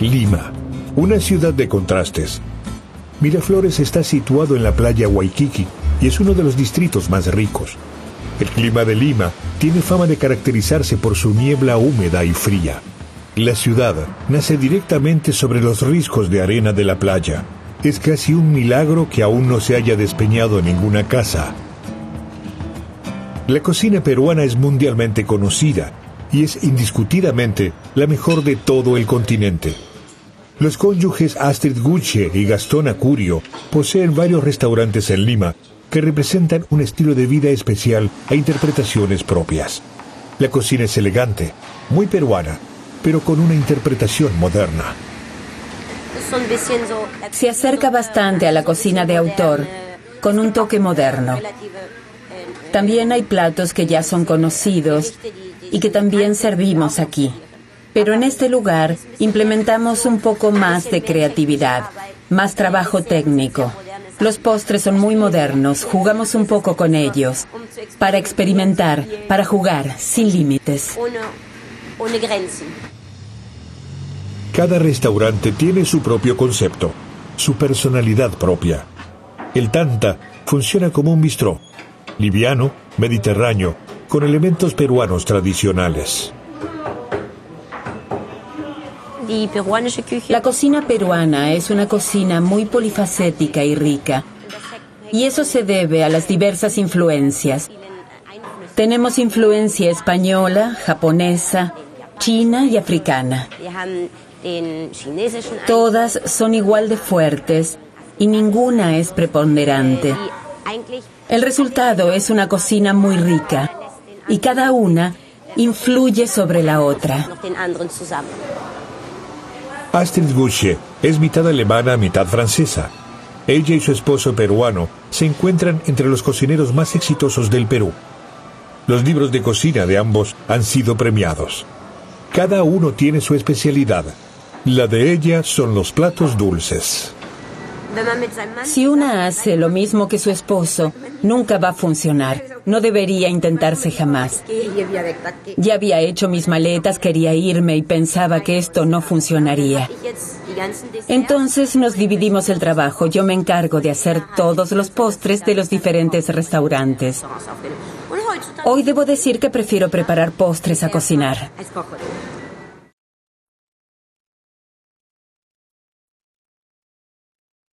Lima, una ciudad de contrastes. Miraflores está situado en la playa Waikiki y es uno de los distritos más ricos. El clima de Lima tiene fama de caracterizarse por su niebla húmeda y fría. La ciudad nace directamente sobre los riscos de arena de la playa. Es casi un milagro que aún no se haya despeñado ninguna casa. La cocina peruana es mundialmente conocida y es indiscutidamente la mejor de todo el continente. Los cónyuges Astrid Gucci y Gastón Acurio poseen varios restaurantes en Lima que representan un estilo de vida especial e interpretaciones propias. La cocina es elegante, muy peruana, pero con una interpretación moderna. Se acerca bastante a la cocina de autor, con un toque moderno. También hay platos que ya son conocidos y que también servimos aquí. Pero en este lugar implementamos un poco más de creatividad, más trabajo técnico. Los postres son muy modernos, jugamos un poco con ellos, para experimentar, para jugar, sin límites. Cada restaurante tiene su propio concepto, su personalidad propia. El Tanta funciona como un bistró, liviano, mediterráneo, con elementos peruanos tradicionales. La cocina peruana es una cocina muy polifacética y rica, y eso se debe a las diversas influencias. Tenemos influencia española, japonesa, china y africana. Todas son igual de fuertes y ninguna es preponderante. El resultado es una cocina muy rica y cada una influye sobre la otra. Astrid Gusche es mitad alemana, mitad francesa. Ella y su esposo peruano se encuentran entre los cocineros más exitosos del Perú. Los libros de cocina de ambos han sido premiados. Cada uno tiene su especialidad. La de ella son los platos dulces. Si una hace lo mismo que su esposo, nunca va a funcionar. No debería intentarse jamás. Ya había hecho mis maletas, quería irme y pensaba que esto no funcionaría. Entonces nos dividimos el trabajo. Yo me encargo de hacer todos los postres de los diferentes restaurantes. Hoy debo decir que prefiero preparar postres a cocinar.